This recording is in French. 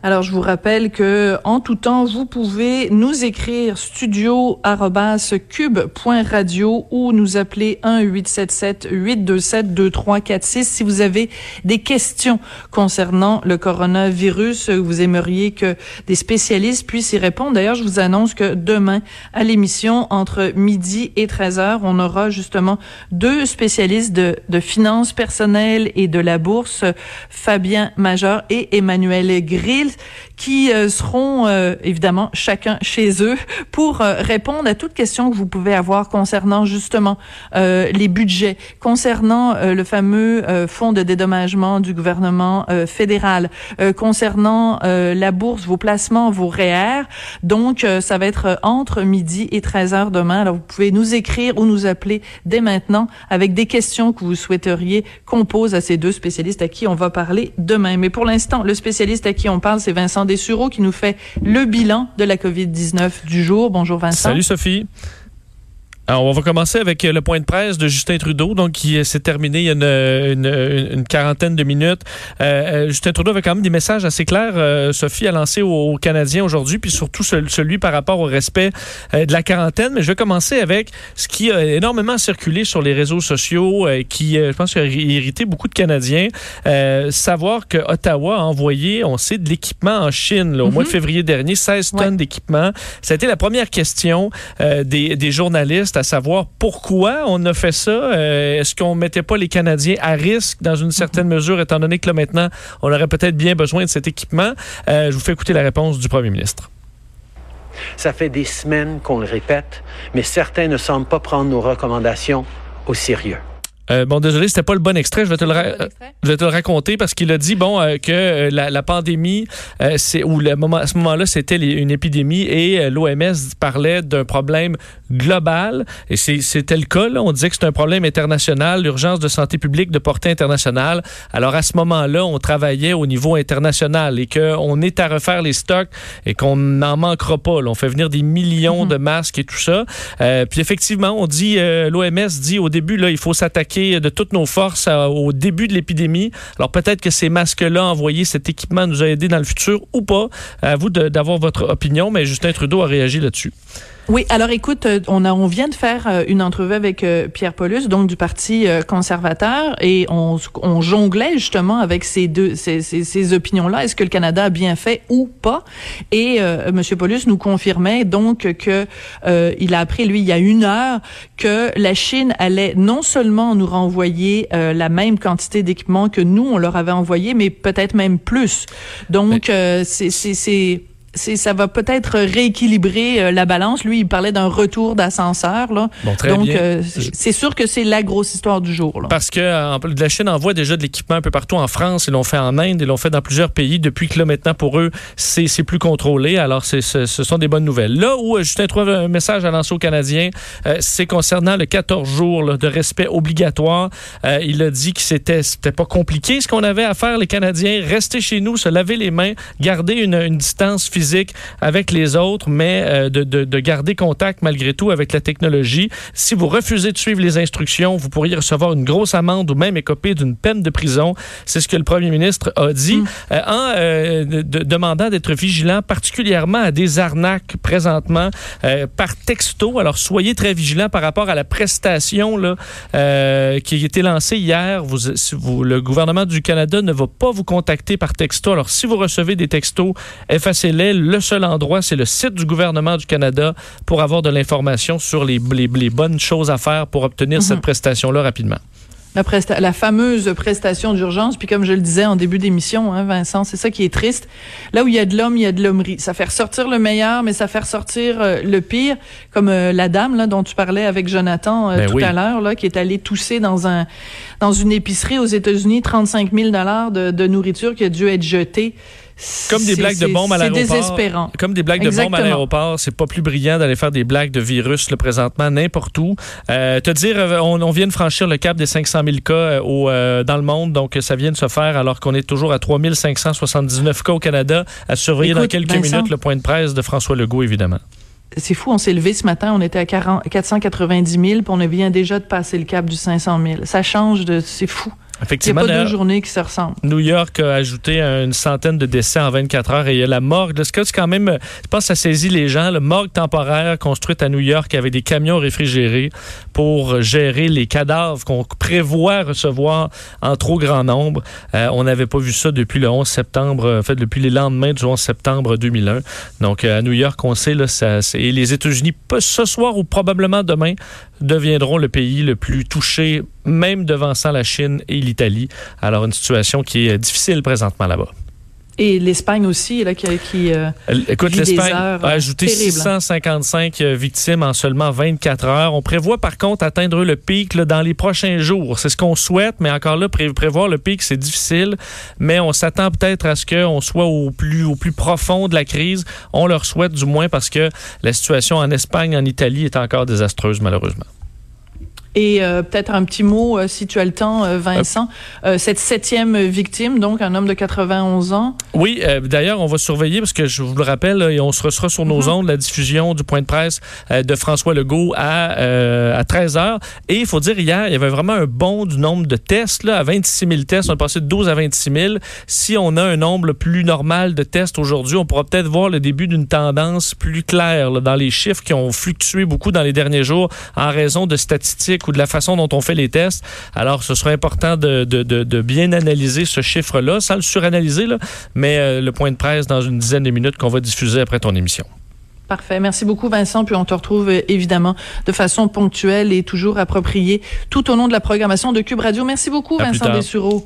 Alors, je vous rappelle que en tout temps, vous pouvez nous écrire studio@cube.radio ou nous appeler 1 877 827 2346 si vous avez des questions concernant le coronavirus, vous aimeriez que des spécialistes puissent y répondre. D'ailleurs, je vous annonce que demain à l'émission entre midi et 13 heures, on aura justement deux spécialistes de, de finances personnelles et de la bourse, Fabien Major et Emmanuel Grill qui euh, seront euh, évidemment chacun chez eux pour euh, répondre à toutes questions que vous pouvez avoir concernant justement les budgets, concernant le fameux fonds de dédommagement du gouvernement fédéral, concernant la bourse, vos placements, vos REER. Donc, ça va être entre midi et 13 heures demain. Alors, vous pouvez nous écrire ou nous appeler dès maintenant avec des questions que vous souhaiteriez qu'on pose à ces deux spécialistes à qui on va parler demain. Mais pour l'instant, le spécialiste à qui on parle, c'est Vincent Dessureau qui nous fait le bilan de la COVID-19 du jour. Bonjour Vincent. Salut Sophie. Alors, on va commencer avec euh, le point de presse de Justin Trudeau, donc qui euh, s'est terminé il y a une, une, une quarantaine de minutes. Euh, Justin Trudeau avait quand même des messages assez clairs, Sophie, a lancé aux, Canadiens aujourd'hui, puis surtout celui par rapport au respect de la quarantaine. Mais je vais commencer avec ce qui a énormément circulé sur les réseaux sociaux, qui, je pense, a irrité beaucoup de Canadiens. savoir que Ottawa a envoyé, on sait, de l'équipement en Chine au mois de mhm. février dernier, 16 tonnes d'équipement. Ça a été la première question des, des journalistes à savoir pourquoi on a fait ça. Euh, est-ce qu'on mettait pas les Canadiens à risque dans une certaine mesure, étant donné que là maintenant, on aurait peut-être bien besoin de cet équipement? Euh, je vous fais écouter la réponse du premier ministre. Ça fait des semaines qu'on le répète, mais certains ne semblent pas prendre nos recommandations au sérieux. Euh, bon, désolé, c'était pas le bon extrait. Je vais te le, je vais te le raconter parce qu'il a dit bon euh, que euh, la, la, pandémie, c'est ou le moment, à ce moment-là, c'était une épidémie et l'OMS parlait d'un problème global. Et c'était le cas. Là. On disait que c'est un problème international, l'urgence de santé publique de portée internationale. Alors à ce moment-là, on travaillait au niveau international et qu'on est à refaire les stocks et qu'on n'en manquera pas. Là. On fait venir des millions mm-hmm. de masques et tout ça. puis effectivement, on dit l'OMS dit au début là, il faut s'attaquer de toutes nos forces au début de l'épidémie. Alors peut-être que ces masques-là, envoyés, cet équipement nous a aidés dans le futur ou pas. À vous d'avoir votre opinion, mais Justin Trudeau a réagi là-dessus. Oui, alors écoute, euh, on, a, on vient de faire euh, une entrevue avec euh, Pierre Paulus, donc du Parti conservateur, et on, on, jonglait justement avec ces deux ces, ces, ces opinions-là. Est-ce que le Canada a bien fait ou pas? Et euh, Monsieur Paulus nous confirmait donc que il a appris lui il y a une heure que la Chine allait non seulement nous renvoyer la même quantité d'équipements que nous on leur avait envoyé, mais peut-être même plus. Donc c'est c'est ça va peut-être rééquilibrer euh, la balance. Lui, il parlait d'un retour d'ascenseur. Là. Donc, euh, c'est sûr que c'est la grosse histoire du jour. Là. Parce que la Chine envoie déjà de l'équipement un peu partout en France. Ils l'ont fait en Inde, ils l'ont fait dans plusieurs pays. Depuis que là, maintenant, pour eux, c'est plus contrôlé. Alors, ce, ce sont des bonnes nouvelles. Là où euh, Justin trouve un message à lancer aux Canadiens, c'est concernant le 14 jours de respect obligatoire. il a dit que c'était pas compliqué ce qu'on avait à faire, les Canadiens. Rester chez nous, se laver les mains, garder une, une distance physique avec les autres, mais euh, de, de, garder contact malgré tout avec la technologie. Si vous refusez de suivre les instructions, vous pourriez recevoir une grosse amende ou même écoper d'une peine de prison. C'est ce que le premier ministre a dit mm. euh, en euh, demandant d'être vigilant particulièrement à des arnaques présentement par texto. Alors soyez très vigilants par rapport à la prestation là, qui a été lancée hier. Vous, vous, le gouvernement du Canada ne va pas vous contacter par texto. Alors si vous recevez des textos, effacez-les le seul endroit, c'est le site du gouvernement du Canada pour avoir de l'information sur les, les, bonnes choses à faire pour obtenir cette mhm. prestation-là rapidement. La, la fameuse prestation d'urgence. Puis comme je le disais en début d'émission, hein, Vincent, c'est ça qui est triste. Là où il y a de l'homme, il y a de l'hommerie. Ça fait ressortir le meilleur, mais ça fait ressortir euh, le pire. Comme euh, la dame là dont tu parlais avec Jonathan euh, ben tout à l'heure, là, qui est allée tousser dans un dans une épicerie aux États-Unis, 35 000 dollars de, de nourriture qui a dû être jetée. Comme des blagues de bombes à l'aéroport. C'est désespérant. Comme des blagues de bombes à l'aéroport. C'est pas plus brillant d'aller faire des blagues de virus le présentement n'importe où. Euh, te dire, euh, on, vient de franchir le cap des 500 000 cas euh, au, euh, dans le monde, donc ça vient de se faire alors qu'on est toujours à 3 579 cas au Canada. À surveiller dans quelques minutes le point de presse de François Legault, évidemment. C'est fou, on s'est levé ce matin, on était à 40, 490 000, puis on vient déjà de passer le cap du 500 000. Ça change de... C'est fou. Effectivement, il n'y a pas deux journées qui se ressemblent. New York a ajouté une centaine de décès en 24 heures et il y a la morgue. Ce c'est quand même, je pense que ça saisit les gens. Le morgue temporaire construite à New York avec des camions réfrigérés pour gérer les cadavres qu'on prévoit recevoir en trop grand nombre. Euh, on n'avait pas vu ça depuis le 11 septembre, en fait, depuis les lendemains du 11 septembre 2001. Donc, euh, à New York, on sait, là, ça, et les États-Unis, ce soir ou probablement demain, deviendront le pays le plus touché, même devançant la Chine et l'Italie. Alors, une situation qui est difficile présentement là-bas. Et l'Espagne aussi, là, qui, qui euh, Écoute, l'Espagne a ajouté 655 euh, victimes en seulement 24 heures. On prévoit par contre atteindre le pic dans les prochains jours. C'est ce qu'on souhaite, mais encore là, prévoir le pic, c'est difficile. Mais on s'attend peut-être à ce qu'on soit au plus, au plus profond de la crise. On leur souhaite du moins parce que la situation en Espagne, en Italie est encore désastreuse, malheureusement. Et euh, peut-être un petit mot, euh, si tu as le temps, euh, Vincent, cette septième victime, donc un homme de 91 ans. Oui, d'ailleurs, on va surveiller, parce que je vous le rappelle, et on se sera sur nos mhm. ondes, la diffusion du point de presse de François Legault à, à 13 h. Et il faut dire, hier, il y avait vraiment un bond du nombre de tests, là, à 26 000 tests. On est passé de 12 à 26 000. Si on a un nombre plus normal de tests aujourd'hui, on pourra peut-être voir le début d'une tendance plus claire dans les chiffres qui ont fluctué beaucoup dans les derniers jours en raison de statistiques ou de la façon dont on fait les tests. Alors, ce sera important de, bien analyser ce chiffre-là, sans le suranalyser, là, mais euh, le point de presse dans une dizaine de minutes qu'on va diffuser après ton émission. Parfait. Merci beaucoup, Vincent. Puis on te retrouve euh, évidemment de façon ponctuelle et toujours appropriée tout au long de la programmation de Cube Radio. Merci beaucoup, Vincent Dessureau.